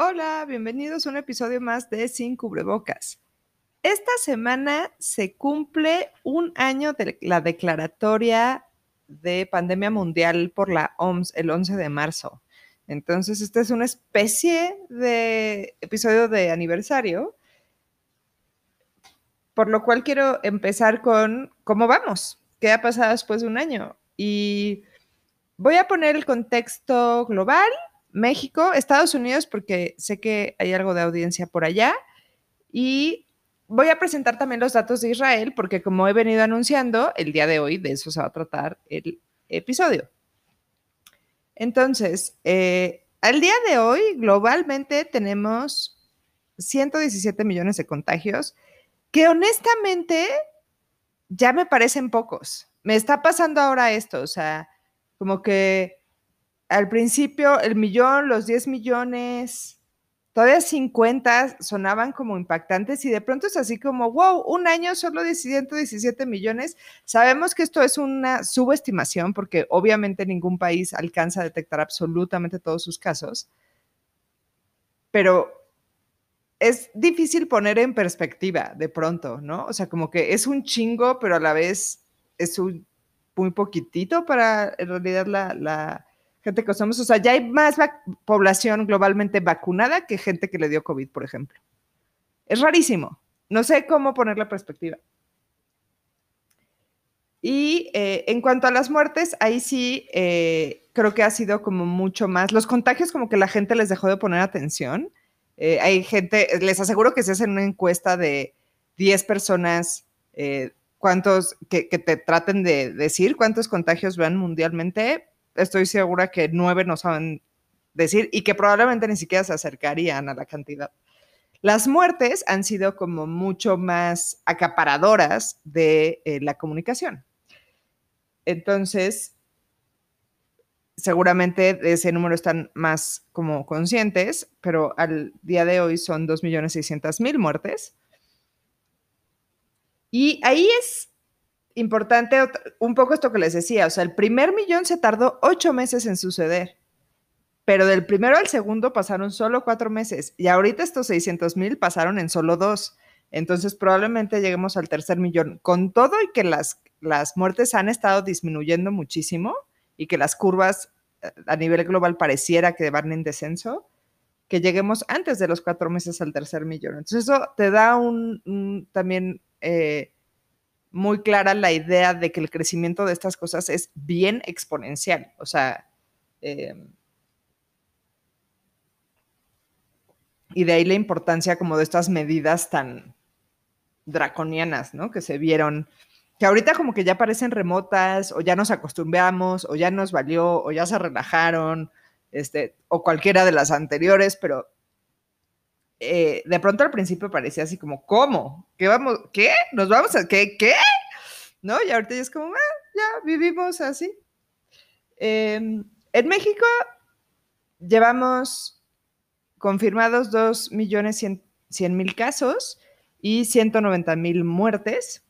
Hola, bienvenidos a un episodio más de Sin Cubrebocas. Esta semana se cumple un año de la declaratoria de pandemia mundial por la OMS el 11 de marzo. Entonces, esta es una especie de episodio de aniversario, por lo cual quiero empezar con cómo vamos, qué ha pasado después de un año. Y voy a poner el contexto global México, Estados Unidos, porque sé que hay algo de audiencia por allá. Y voy a presentar también los datos de Israel, porque como he venido anunciando, el día de hoy de eso se va a tratar el episodio. Entonces, eh, al día de hoy, globalmente tenemos 117 millones de contagios, que honestamente ya me parecen pocos. Me está pasando ahora esto, o sea, como que al principio el millón, los 10 millones, todavía 50 sonaban como impactantes y de pronto es así como, wow, un año solo de 117 millones. Sabemos que esto es una subestimación porque obviamente ningún país alcanza a detectar absolutamente todos sus casos, pero es difícil poner en perspectiva de pronto, ¿no? O sea, como que es un chingo, pero a la vez es un muy poquitito para en realidad la gente que usamos, o sea, ya hay más población globalmente vacunada que gente que le dio COVID, por ejemplo. Es rarísimo. No sé cómo poner la perspectiva. Y eh, en cuanto a las muertes, ahí sí eh, creo que ha sido como mucho más. Los contagios como que la gente les dejó de poner atención. Eh, hay gente, les aseguro que si hacen una encuesta de 10 personas, cuántos, que, te traten de decir cuántos contagios vean mundialmente, estoy segura que nueve no saben decir y que probablemente ni siquiera se acercarían a la cantidad. Las muertes han sido como mucho más acaparadoras de eh, la comunicación. Entonces, seguramente de ese número están más como conscientes, pero al día de hoy son 2.600.000 muertes. Y ahí es importante un poco esto que les decía, o sea, el primer millón se tardó ocho meses en suceder, pero del primero al segundo pasaron solo cuatro meses y ahorita estos 600 mil pasaron en solo dos. Entonces probablemente lleguemos al tercer millón. Con todo y que las, las muertes han estado disminuyendo muchísimo y que las curvas eh, a nivel global pareciera que van en descenso, que lleguemos antes de los cuatro meses al tercer millón. Entonces eso te da un, también... Eh, muy clara la idea de que el crecimiento de estas cosas es bien exponencial. O sea, em, y de ahí la importancia como de estas medidas tan draconianas, ¿no? Que se vieron, que ahorita como que ya parecen remotas, o ya nos acostumbramos, o ya nos valió, o ya se relajaron, este, o cualquiera de las anteriores, pero eh, de pronto al principio parecía así como, ¿cómo? ¿Qué vamos? ¿Qué? ¿Nos vamos a qué? ¿Qué? ¿No? Y ahorita ya es como, ah, ya vivimos así. Em, en México llevamos confirmados 2.100.000 casos y 190.000 muertes,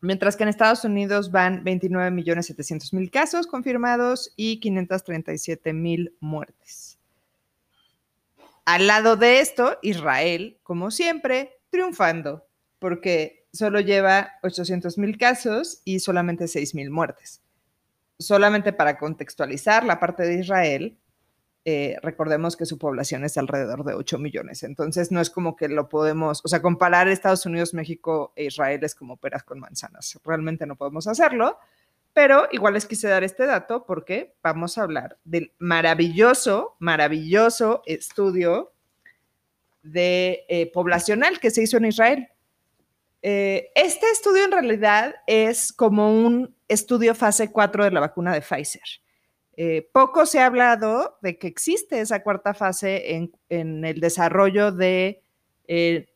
mientras que en Estados Unidos van 29.700.000 casos confirmados y 537.000 muertes. Al lado de esto, Israel, como siempre, triunfando, porque solo lleva 800 mil casos y solamente 6 mil muertes. Solamente para contextualizar la parte de Israel, eh, recordemos que su población es alrededor de 8 millones. Entonces, no es como que lo podemos, o sea, comparar Estados Unidos, México e Israel es como peras con manzanas. Realmente no podemos hacerlo, pero igual les quise dar este dato porque vamos a hablar del maravilloso, maravilloso estudio de eh, poblacional que se hizo en Israel. Eh, este estudio en realidad es como un estudio fase 4 de la vacuna de Pfizer. Eh, poco se ha hablado de que existe esa cuarta fase en, en el desarrollo de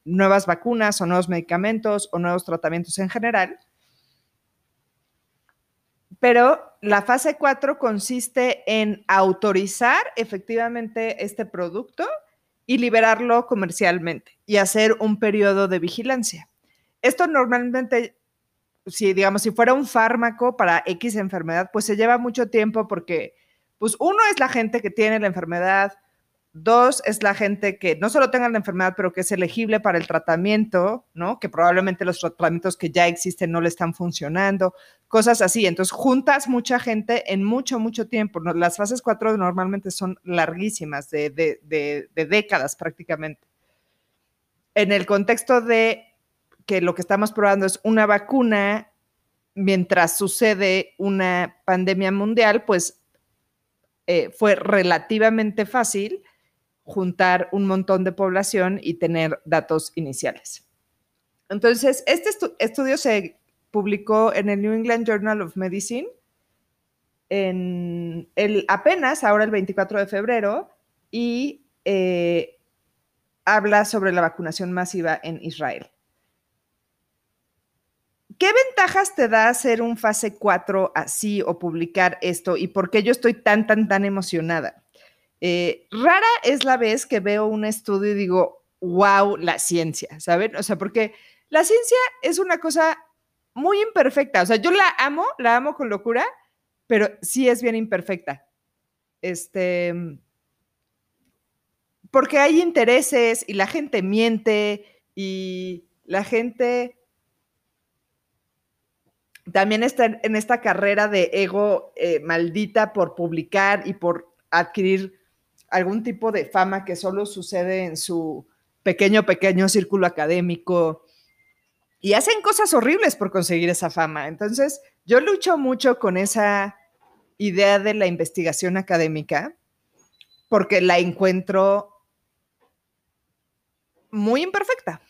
nuevas vacunas o nuevos medicamentos o nuevos tratamientos en general pero la fase 4 consiste en autorizar efectivamente este producto y liberarlo comercialmente y hacer un periodo de vigilancia. Esto normalmente, si digamos, si fuera un fármaco para X enfermedad, pues se lleva mucho tiempo porque, pues uno es la gente que tiene la enfermedad, Dos es la gente que no solo tenga la enfermedad, pero que es elegible para el tratamiento, ¿no? Que probablemente los tratamientos que ya existen no le están funcionando, cosas así. Entonces, juntas mucha gente en mucho, mucho tiempo. Las fases 4 normalmente son larguísimas, de, de décadas prácticamente. En el contexto de que lo que estamos probando es una vacuna mientras sucede una pandemia mundial, pues eh, fue relativamente fácil juntar un montón de población y tener datos iniciales. Entonces, este estudio se publicó en el New England Journal of Medicine en el, apenas, ahora el 24 de febrero, y eh, habla sobre la vacunación masiva en Israel. ¿Qué ventajas te da hacer un fase 4 así o publicar esto y por qué yo estoy tan, tan, tan emocionada? Eh, rara es la vez que veo un estudio y digo, wow, la ciencia, ¿saben? O sea, porque la ciencia es una cosa muy imperfecta. O sea, yo la amo, la amo con locura, pero sí es bien imperfecta. Este, porque hay intereses y la gente miente y la gente también está en esta carrera de ego eh, maldita por publicar y por adquirir algún tipo de fama que solo sucede en su pequeño, pequeño círculo académico. Y hacen cosas horribles por conseguir esa fama. Entonces, yo lucho mucho con esa idea de la investigación académica porque la encuentro muy imperfecta.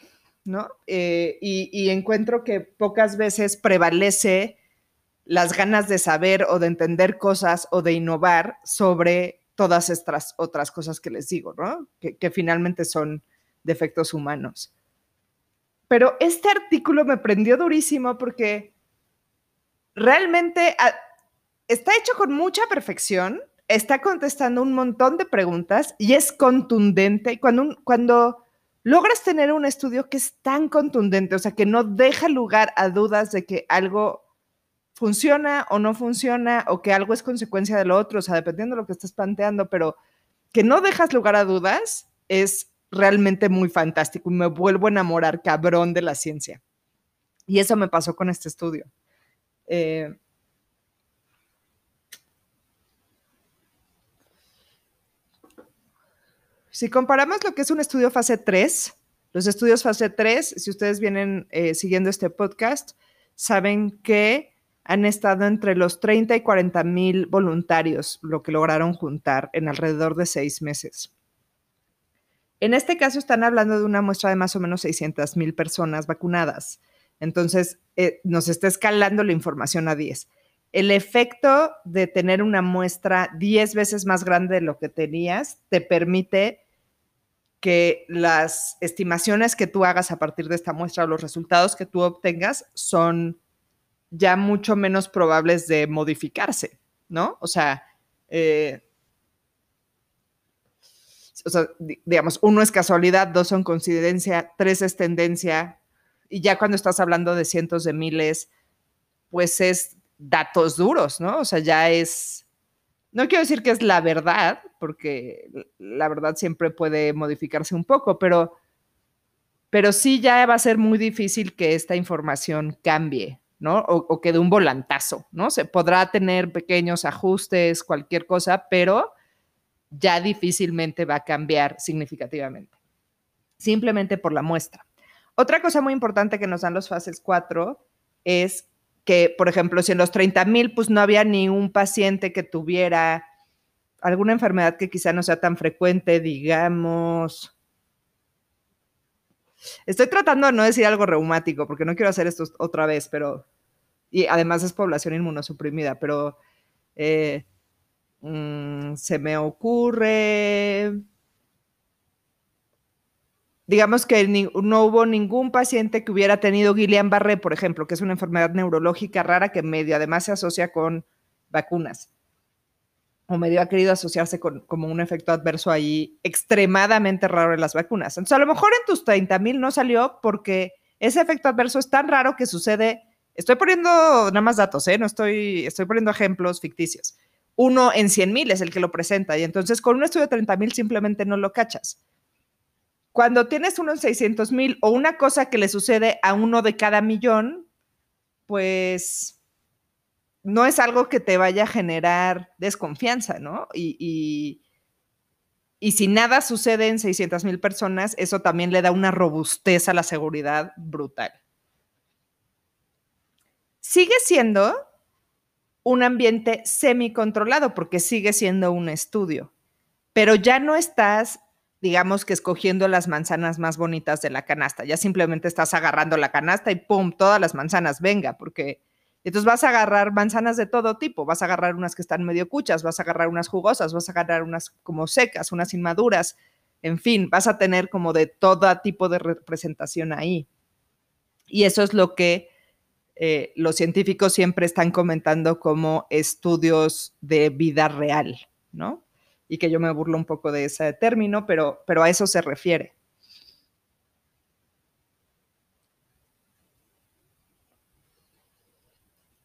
¿no? Eh, y, encuentro que pocas veces prevalece las ganas de saber o de entender cosas o de innovar sobre todas estas otras cosas que les digo, ¿no? Que, finalmente son defectos humanos. Pero este artículo me prendió durísimo porque realmente ah, está hecho con mucha perfección, está contestando un montón de preguntas y es contundente. Cuando, cuando logras tener un estudio que es tan contundente, o sea, que no deja lugar a dudas de que algo funciona o no funciona o que algo es consecuencia de lo otro, o sea, dependiendo de lo que estás planteando, pero que no dejas lugar a dudas es realmente muy fantástico y me vuelvo a enamorar cabrón de la ciencia. Y eso me pasó con este estudio. Eh, Si comparamos lo que es un estudio fase 3, los estudios fase 3, si ustedes vienen eh, siguiendo este podcast, saben que han estado entre los 30 y 40 mil voluntarios, lo que lograron juntar en alrededor de seis meses. En este caso están hablando de una muestra de más o menos 600 mil personas vacunadas. Entonces, eh, nos está escalando la información a 10. El efecto de tener una muestra 10 veces más grande de lo que tenías te permite que las estimaciones que tú hagas a partir de esta muestra o los resultados que tú obtengas son ya mucho menos probables de modificarse, ¿no? O sea, eh, digamos, uno es casualidad, dos son coincidencia, tres es tendencia, y ya cuando estás hablando de cientos de miles, pues es datos duros, ¿no? O sea, ya es no quiero decir que es la verdad, porque la verdad siempre puede modificarse un poco, pero, pero sí ya va a ser muy difícil que esta información cambie, ¿no? O, que de un volantazo, ¿no? Se podrá tener pequeños ajustes, cualquier cosa, pero ya difícilmente va a cambiar significativamente, simplemente por la muestra. Otra cosa muy importante que nos dan los fases 4 es que, por ejemplo, si en los 30 mil, pues no había ni un paciente que tuviera alguna enfermedad que quizá no sea tan frecuente, digamos. Estoy tratando de no decir algo reumático, porque no quiero hacer esto otra vez, pero. Y además es población inmunosuprimida, pero eh, mm, se me ocurre digamos que no hubo ningún paciente que hubiera tenido Guillain-Barré, por ejemplo, que es una enfermedad neurológica rara que medio además se asocia con vacunas. O medio ha querido asociarse con como un efecto adverso ahí extremadamente raro en las vacunas. Entonces, a lo mejor en tus 30 mil no salió porque ese efecto adverso es tan raro que sucede. Estoy poniendo nada más datos, ¿eh? No estoy, estoy poniendo ejemplos ficticios. uno en 100 mil es el que lo presenta. Y entonces con un estudio de 30 mil simplemente no lo cachas. Cuando tienes uno en 600 mil o una cosa que le sucede a uno de cada millón, pues no es algo que te vaya a generar desconfianza, ¿no? Y, y, si nada sucede en 600 mil personas, eso también le da una robustez a la seguridad brutal. Sigue siendo un ambiente semi-controlado porque sigue siendo un estudio, pero ya no estás, digamos que escogiendo las manzanas más bonitas de la canasta, ya simplemente estás agarrando la canasta y ¡pum! Todas las manzanas, venga, porque entonces vas a agarrar manzanas de todo tipo, vas a agarrar unas que están medio cuchas, vas a agarrar unas jugosas, vas a agarrar unas como secas, unas inmaduras, en fin, vas a tener como de todo tipo de representación ahí. Y eso es lo que eh, los científicos siempre están comentando como estudios de vida real, ¿no? Y que yo me burlo un poco de ese término, pero, pero a eso se refiere.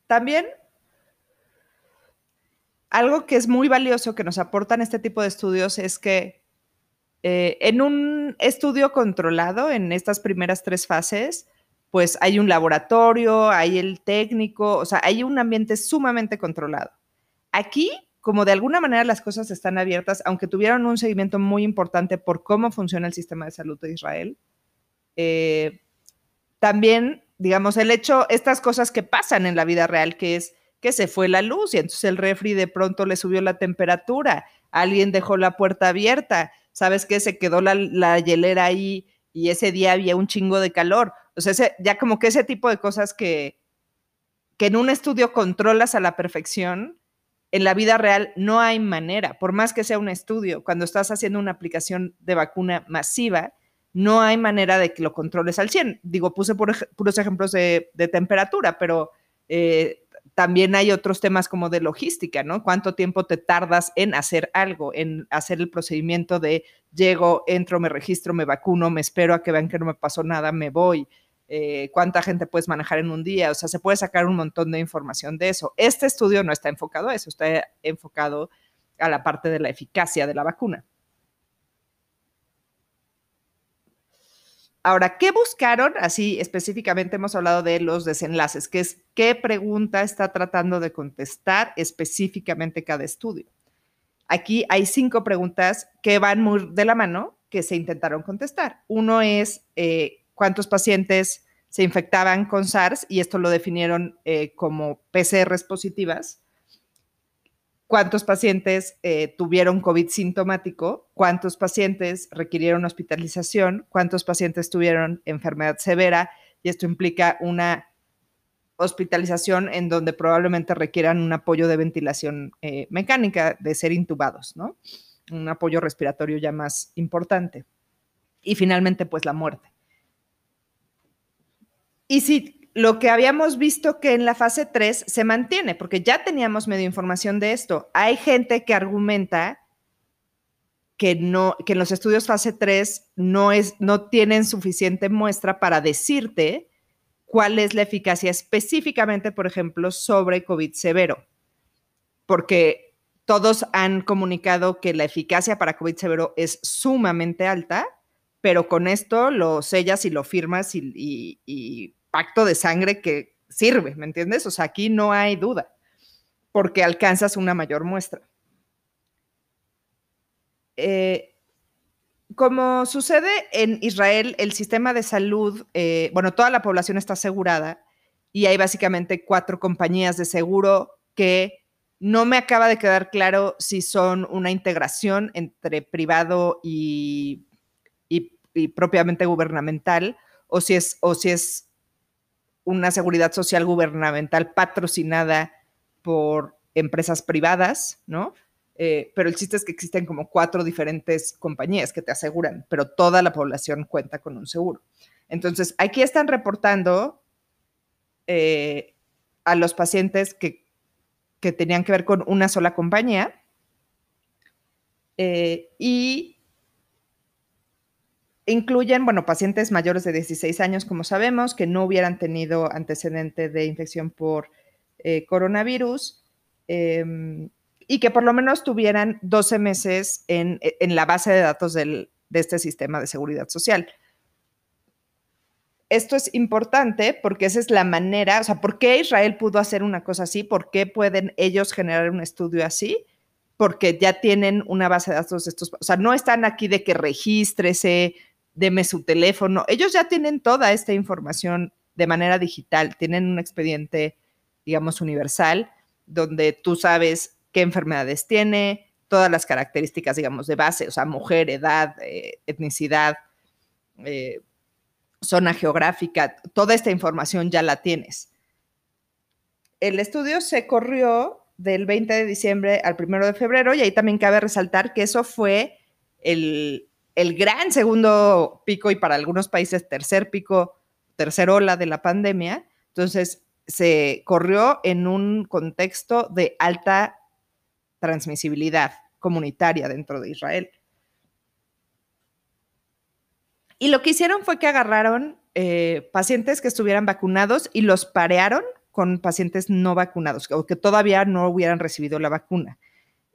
También algo que es muy valioso que nos aportan este tipo de estudios es que eh, en un estudio controlado, en estas primeras tres fases, pues hay un laboratorio, hay el técnico, o sea, hay un ambiente sumamente controlado. Aquí, como de alguna manera las cosas están abiertas, aunque tuvieron un seguimiento muy importante por cómo funciona el sistema de salud de Israel, eh, también digamos, el hecho, estas cosas que pasan en la vida real, que es que se fue la luz y entonces el refri de pronto le subió la temperatura, alguien dejó la puerta abierta, ¿sabes qué? Se quedó la, la hielera ahí y ese día había un chingo de calor. O sea, ya como que ese tipo de cosas que, que en un estudio controlas a la perfección, en la vida real no hay manera, por más que sea un estudio, cuando estás haciendo una aplicación de vacuna masiva, no hay manera de que lo controles al 100. Digo, puse puros ejemplos de, temperatura, pero eh, también hay otros temas como de logística, ¿no? ¿Cuánto tiempo te tardas en hacer algo, en hacer el procedimiento de llego, entro, me registro, me vacuno, me espero a que vean que no me pasó nada, me voy? Eh, ¿Cuánta gente puedes manejar en un día? O sea, se puede sacar un montón de información de eso. Este estudio no está enfocado a eso, está enfocado a la parte de la eficacia de la vacuna. Ahora, ¿qué buscaron? Así específicamente hemos hablado de los desenlaces, que es qué pregunta está tratando de contestar específicamente cada estudio. Aquí hay cinco preguntas que van muy de la mano que se intentaron contestar. Uno es eh, cuántos pacientes se infectaban con SARS y esto lo definieron eh, como PCRs positivas cuántos pacientes eh, tuvieron COVID sintomático, cuántos pacientes requirieron hospitalización, cuántos pacientes tuvieron enfermedad severa, y esto implica una hospitalización en donde probablemente requieran un apoyo de ventilación eh, mecánica, de ser intubados, ¿no? Un apoyo respiratorio ya más importante. Y finalmente, pues la muerte. Y si lo que habíamos visto que en la fase 3 se mantiene, porque ya teníamos medio información de esto. Hay gente que argumenta que, no, que en los estudios fase 3 no, es, no tienen suficiente muestra para decirte cuál es la eficacia específicamente, por ejemplo, sobre COVID severo. Porque todos han comunicado que la eficacia para COVID severo es sumamente alta, pero con esto lo sellas y lo firmas y pacto de sangre que sirve, ¿me entiendes? O sea, aquí no hay duda, porque alcanzas una mayor muestra. Eh, como sucede en Israel, el sistema de salud, eh, bueno, toda la población está asegurada y hay básicamente cuatro compañías de seguro que no me acaba de quedar claro si son una integración entre privado y, y propiamente gubernamental o si es, o si es una seguridad social gubernamental patrocinada por empresas privadas, ¿no? Eh, pero el chiste es que existen como cuatro diferentes compañías que te aseguran, pero toda la población cuenta con un seguro. Entonces, aquí están reportando eh, a los pacientes que, que, tenían que ver con una sola compañía eh, y Incluyen, bueno, pacientes mayores de 16 años, como sabemos, que no hubieran tenido antecedente de infección por eh, coronavirus. Em, y que por lo menos tuvieran 12 meses en, la base de datos de este sistema de seguridad social. Esto es importante porque esa es la manera, o sea, ¿por qué Israel pudo hacer una cosa así? ¿Por qué pueden ellos generar un estudio así? Porque ya tienen una base de datos de estos, o sea, no están aquí de que regístrese, deme su teléfono, ellos ya tienen toda esta información de manera digital, tienen un expediente, digamos, universal, donde tú sabes qué enfermedades tiene, todas las características, digamos, de base, o sea, mujer, edad, eh, etnicidad, eh, zona geográfica, toda esta información ya la tienes. El estudio se corrió del 20 de diciembre al 1 de febrero y ahí también cabe resaltar que eso fue el, el gran segundo pico y para algunos países tercer pico, tercer ola de la pandemia. Entonces, se corrió en un contexto de alta transmisibilidad comunitaria dentro de Israel. Y lo que hicieron fue que agarraron eh, pacientes que estuvieran vacunados y los parearon con pacientes no vacunados o que todavía no hubieran recibido la vacuna.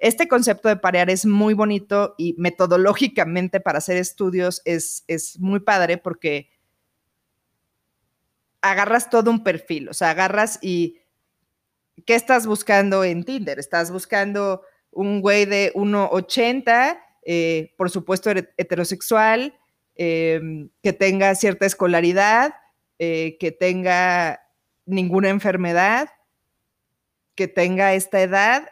Este concepto de parear es muy bonito y metodológicamente para hacer estudios es, es muy padre porque agarras todo un perfil, o sea, agarras y ¿qué estás buscando en Tinder? Estás buscando un güey de 1,80, eh, por supuesto heterosexual, em, que tenga cierta escolaridad, eh, que tenga ninguna enfermedad, que tenga esta edad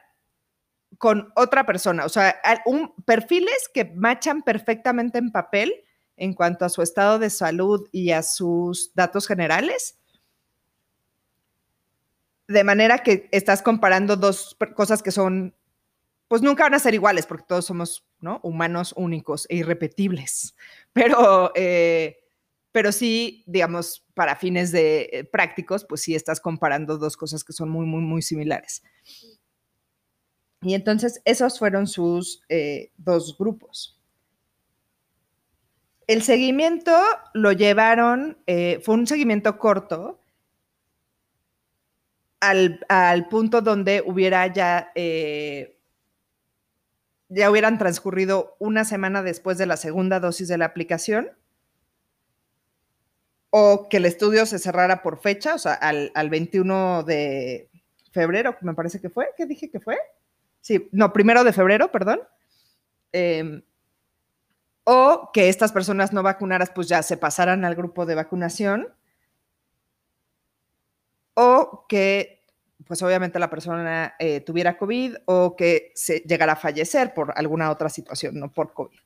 con otra persona, o sea, un, perfiles que machan perfectamente en papel en cuanto a su estado de salud y a sus datos generales. De manera que estás comparando dos cosas que son, pues nunca van a ser iguales porque todos somos ¿no? humanos únicos e irrepetibles. Pero, eh, pero sí, digamos, para fines de eh, prácticos, pues sí estás comparando dos cosas que son muy, muy, muy similares. Y entonces esos fueron sus eh, dos grupos. El seguimiento lo llevaron, eh, fue un seguimiento corto, al, punto donde hubiera ya, eh, ya hubieran transcurrido una semana después de la segunda dosis de la aplicación, o que el estudio se cerrara por fecha, o sea, al, 21 de febrero, me parece que fue, ¿qué dije que fue? Sí, no, primero de febrero, perdón. Em, o que estas personas no vacunadas pues ya se pasaran al grupo de vacunación, o que pues obviamente la persona eh, tuviera COVID o que se llegara a fallecer por alguna otra situación, no por COVID.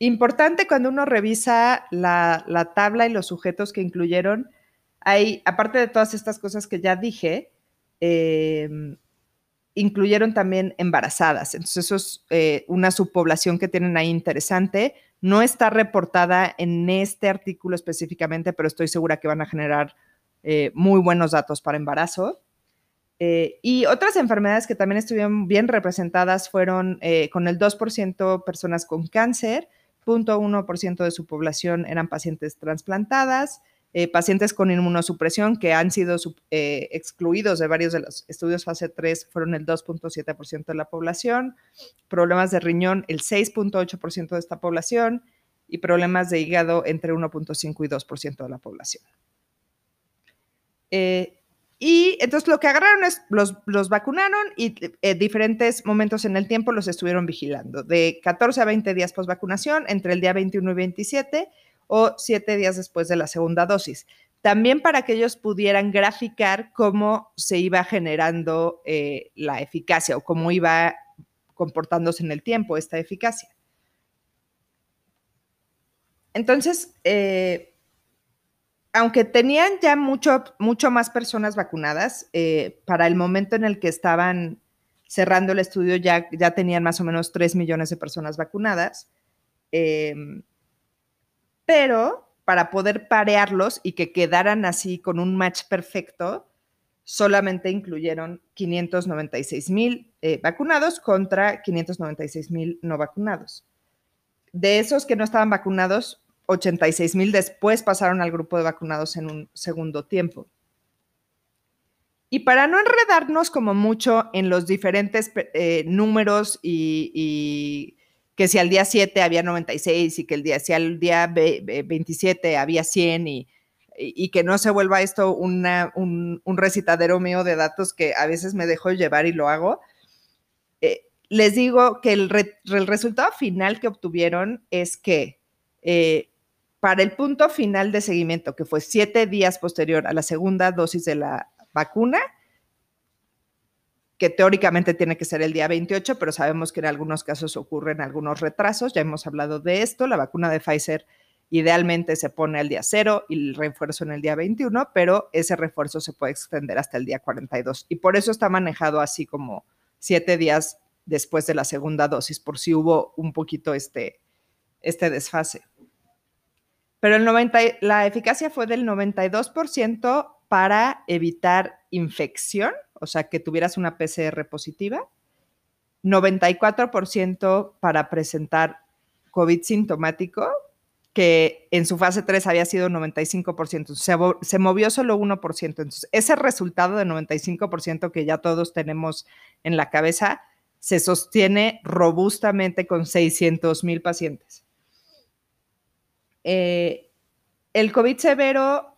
Importante cuando uno revisa la, la, tabla y los sujetos que incluyeron, hay, aparte de todas estas cosas que ya dije, eh, incluyeron también embarazadas. Entonces, eso es eh, una subpoblación que tienen ahí interesante. No está reportada en este artículo específicamente, pero estoy segura que van a generar eh, muy buenos datos para embarazo. Eh, y otras enfermedades que también estuvieron bien representadas fueron con el 2% personas con cáncer, 0.1% de su población eran pacientes trasplantadas, eh, pacientes con inmunosupresión que han sido eh, excluidos de varios de los estudios fase 3 fueron el 2.7% de la población, problemas de riñón el 6.8% de esta población y problemas de hígado entre 1.5 y 2% de la población. Eh, y entonces lo que agarraron es, los, los vacunaron y en diferentes momentos en el tiempo los estuvieron vigilando, de 14 a 20 días post vacunación, entre el día 21 y 27 o siete días después de la segunda dosis. También para que ellos pudieran graficar cómo se iba generando eh, la eficacia o cómo iba comportándose en el tiempo esta eficacia. Entonces, eh, aunque tenían ya mucho, mucho más personas vacunadas, eh, para el momento en el que estaban cerrando el estudio ya, ya tenían más o menos 3 millones de personas vacunadas pero para poder parearlos y que quedaran así con un match perfecto, solamente incluyeron 596 mil eh, vacunados contra 596 mil no vacunados. De esos que no estaban vacunados, 86 mil después pasaron al grupo de vacunados en un segundo tiempo. Y para no enredarnos como mucho en los diferentes eh, números y, que si al día 7 había 96 y que el día, si al día 27 había 100 y, y que no se vuelva esto un, un, recitadero mío de datos que a veces me dejo llevar y lo hago, eh, les digo que el, resultado final que obtuvieron es que eh, para el punto final de seguimiento, que fue siete días posterior a la segunda dosis de la vacuna, que teóricamente tiene que ser el día 28, pero sabemos que en algunos casos ocurren algunos retrasos, ya hemos hablado de esto, la vacuna de Pfizer idealmente se pone al día 0 y el refuerzo en el día 21, pero ese refuerzo se puede extender hasta el día 42 y por eso está manejado así como siete días después de la segunda dosis, por si hubo un poquito este, este desfase. Pero el 90, la eficacia fue del 92% para evitar infección, o sea, que tuvieras una PCR positiva, 94% para presentar COVID sintomático, que en su fase 3 había sido 95%, se, se movió solo 1%. Entonces, ese resultado de 95% que ya todos tenemos en la cabeza se sostiene robustamente con 600 mil pacientes. Eh, el COVID severo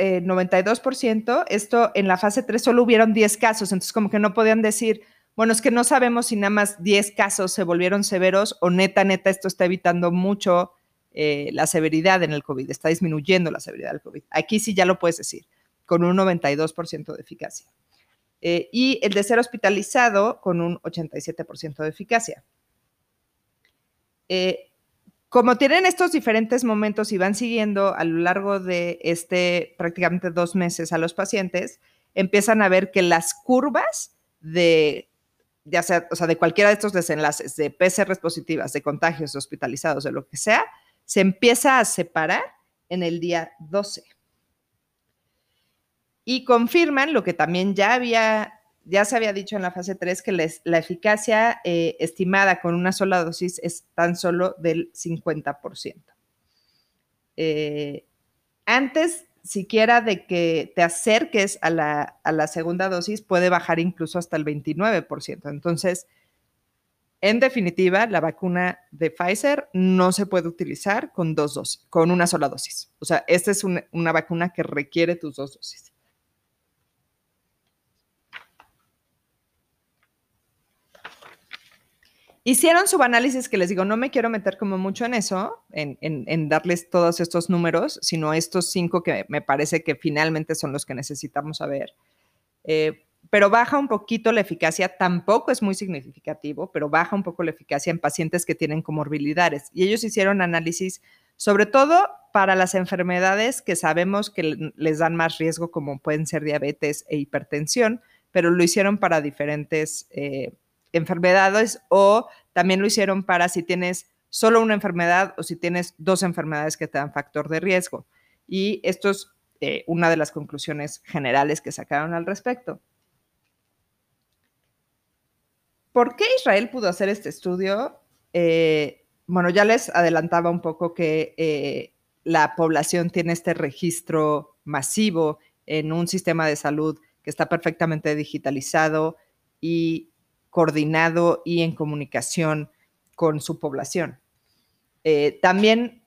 92%, eh, esto en la fase 3 solo hubieron 10 casos, entonces como que no podían decir, bueno, es que no sabemos si nada más 10 casos se volvieron severos o neta, neta, esto está evitando mucho eh, la severidad en el COVID, está disminuyendo la severidad del COVID. Aquí sí ya lo puedes decir, con un 92% de eficacia. Eh, y el de ser hospitalizado con un 87% de eficacia. Como tienen estos diferentes momentos y van siguiendo a lo largo de este prácticamente dos meses a los pacientes, empiezan a ver que las curvas de, o sea, de cualquiera de estos desenlaces, de PCR positivas, de contagios, de hospitalizados, de lo que sea, se empieza a separar en el día 12. Y confirman lo que también ya había ya se había dicho en la fase 3 que la eficacia eh, estimada con una sola dosis es tan solo del 50%. Eh, antes siquiera de que te acerques a la, a segunda dosis, puede bajar incluso hasta el 29%. Entonces, en definitiva, la vacuna de Pfizer no se puede utilizar con dos dosis, con una sola dosis. O sea, esta es una vacuna que requiere tus dos dosis. Hicieron su análisis que les digo, no me quiero meter como mucho en eso, en, darles todos estos números, sino estos cinco que me parece que finalmente son los que necesitamos saber. Eh, pero baja un poquito la eficacia, tampoco es muy significativo, pero baja un poco la eficacia en pacientes que tienen comorbilidades. Y ellos hicieron análisis sobre todo para las enfermedades que sabemos que les dan más riesgo, como pueden ser diabetes e hipertensión, pero lo hicieron para diferentes eh, enfermedades o también lo hicieron para si tienes solo una enfermedad o si tienes dos enfermedades que te dan factor de riesgo. Y esto es eh, una de las conclusiones generales que sacaron al respecto. ¿Por qué Israel pudo hacer este estudio? Eh, bueno, ya les adelantaba un poco que eh, la población tiene este registro masivo en un sistema de salud que está perfectamente digitalizado y coordinado y en comunicación con su población. Eh, también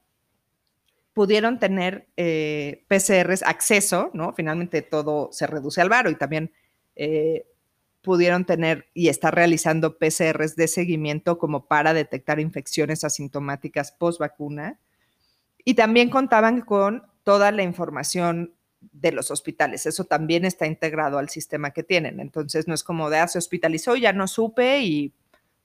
pudieron tener eh, PCRs acceso, ¿no? Finalmente todo se reduce al varo y también eh, pudieron tener y estar realizando PCRs de seguimiento como para detectar infecciones asintomáticas post vacuna. Y también contaban con toda la información de los hospitales. Eso también está integrado al sistema que tienen. Entonces, no es como de, ah, se hospitalizó, ya no supe y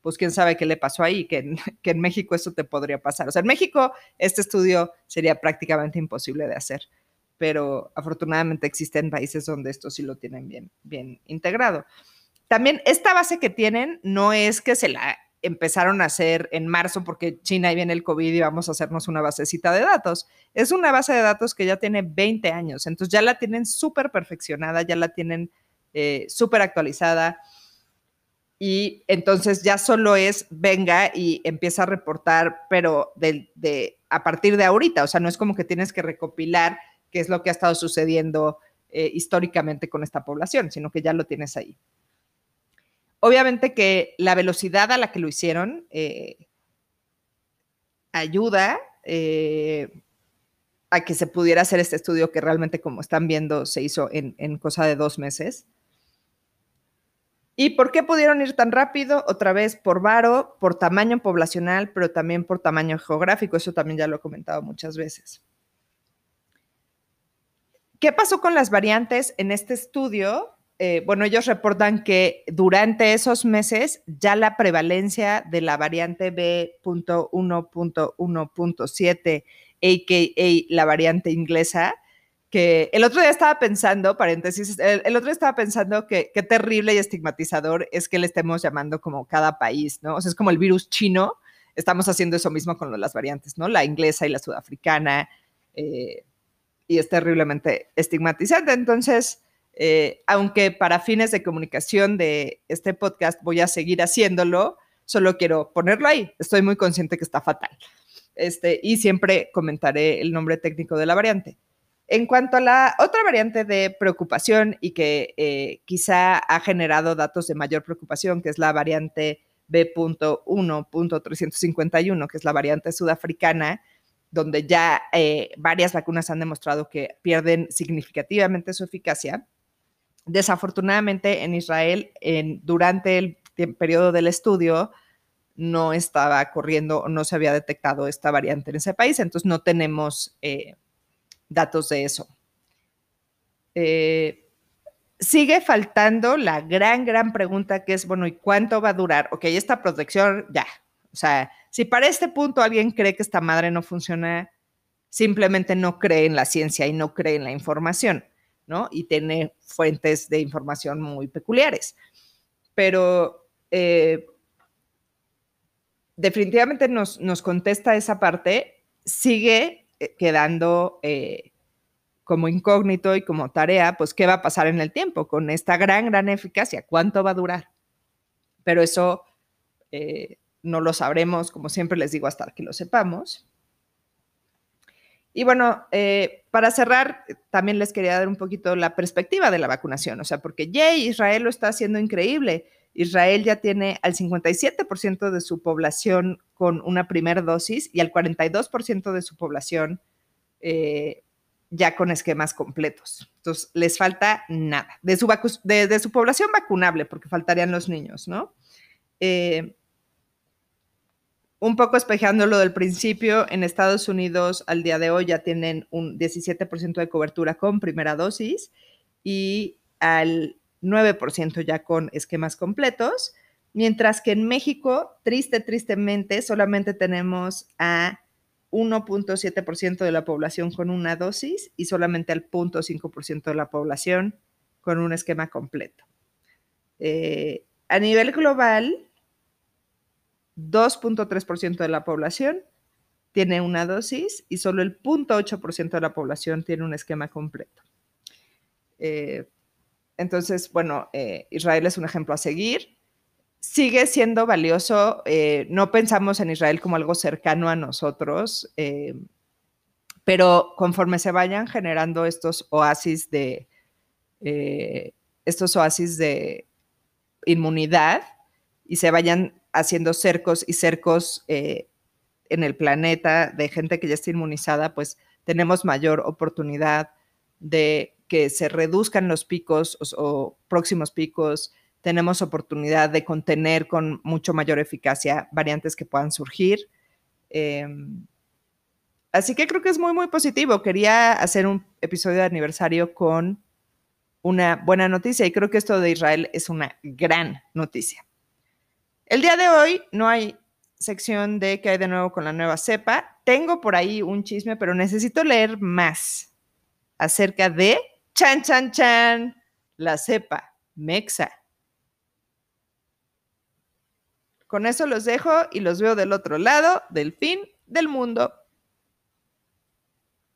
pues quién sabe qué le pasó ahí, que en, que en México eso te podría pasar. O sea, en México este estudio sería prácticamente imposible de hacer, pero afortunadamente existen países donde esto sí lo tienen bien, bien integrado. También esta base que tienen no es que se la empezaron a hacer en marzo porque China y viene el COVID y vamos a hacernos una basecita de datos. Es una base de datos que ya tiene 20 años, entonces ya la tienen súper perfeccionada, ya la tienen eh, súper actualizada y entonces ya solo es venga y empieza a reportar, pero de, a partir de ahorita, o sea, no es como que tienes que recopilar qué es lo que ha estado sucediendo eh, históricamente con esta población, sino que ya lo tienes ahí. Obviamente que la velocidad a la que lo hicieron eh, ayuda eh, a que se pudiera hacer este estudio que realmente, como están viendo, se hizo en, en cosa de dos meses. ¿Y por qué pudieron ir tan rápido? Otra vez por varo, por tamaño poblacional, pero también por tamaño geográfico. Eso también ya lo he comentado muchas veces. ¿Qué pasó con las variantes en este estudio? Eh, bueno, ellos reportan que durante esos meses ya la prevalencia de la variante B.1.1.7, a.k.a. la variante inglesa, que el otro día estaba pensando, paréntesis, el, otro día estaba pensando que qué terrible y estigmatizador es que le estemos llamando como cada país, ¿no? O sea, es como el virus chino, estamos haciendo eso mismo con las variantes, ¿no? La inglesa y la sudafricana, eh, y es terriblemente estigmatizante. Entonces, eh, aunque para fines de comunicación de este podcast voy a seguir haciéndolo, solo quiero ponerlo ahí. Estoy muy consciente que está fatal. Este, y siempre comentaré el nombre técnico de la variante. En cuanto a la otra variante de preocupación y que eh, quizá ha generado datos de mayor preocupación, que es la variante B.1.351, que es la variante sudafricana, donde ya eh, varias vacunas han demostrado que pierden significativamente su eficacia. Desafortunadamente en Israel, durante el periodo del estudio, no estaba corriendo, no se había detectado esta variante en ese país, entonces no tenemos... Eh, datos de eso. Eh, sigue faltando la gran, gran pregunta que es, bueno, ¿y cuánto va a durar? Ok, esta protección, ya. O sea, si para este punto alguien cree que esta madre no funciona, simplemente no cree en la ciencia y no cree en la información, ¿no? Y tiene fuentes de información muy peculiares. Pero eh, definitivamente nos, nos contesta esa parte, sigue eh, quedando eh, como incógnito y como tarea, pues qué va a pasar en el tiempo con esta gran, gran eficacia, cuánto va a durar. Pero eso no lo sabremos, como siempre les digo, hasta que lo sepamos. Y bueno, para cerrar, también les quería dar un poquito la perspectiva de la vacunación, o sea, porque yay, Israel lo está haciendo increíble. Israel ya tiene al 57% de su población con una primera dosis y al 42% de su población eh, ya con esquemas completos. Entonces, les falta nada. De su, de, su población vacunable, porque faltarían los niños, ¿no? Eh, un poco espejando lo del principio, en Estados Unidos al día de hoy ya tienen un 17% de cobertura con primera dosis y al 9% ya con esquemas completos, mientras que en México, triste, tristemente, solamente tenemos a 1.7% de la población con una dosis y solamente al 0.5% de la población con un esquema completo. Eh, a nivel global, 2.3% de la población tiene una dosis y solo el 0.8% de la población tiene un esquema completo. Eh, entonces, bueno, eh, Israel es un ejemplo a seguir. Sigue siendo valioso. Eh, no pensamos en Israel como algo cercano a nosotros, pero conforme se vayan generando estos oasis de estos oasis de inmunidad y se vayan haciendo cercos y cercos en el planeta de gente que ya está inmunizada, pues tenemos mayor oportunidad de que se reduzcan los picos o, próximos picos, tenemos oportunidad de contener con mucho mayor eficacia variantes que puedan surgir. Em, así que creo que es muy, muy positivo. Quería hacer un episodio de aniversario con una buena noticia y creo que esto de Israel es una gran noticia. El día de hoy no hay sección de qué hay de nuevo con la nueva cepa. Tengo por ahí un chisme, pero necesito leer más acerca de Chan, chan, chan. La cepa, Mexa. Con eso los dejo y los veo del otro lado del fin del mundo.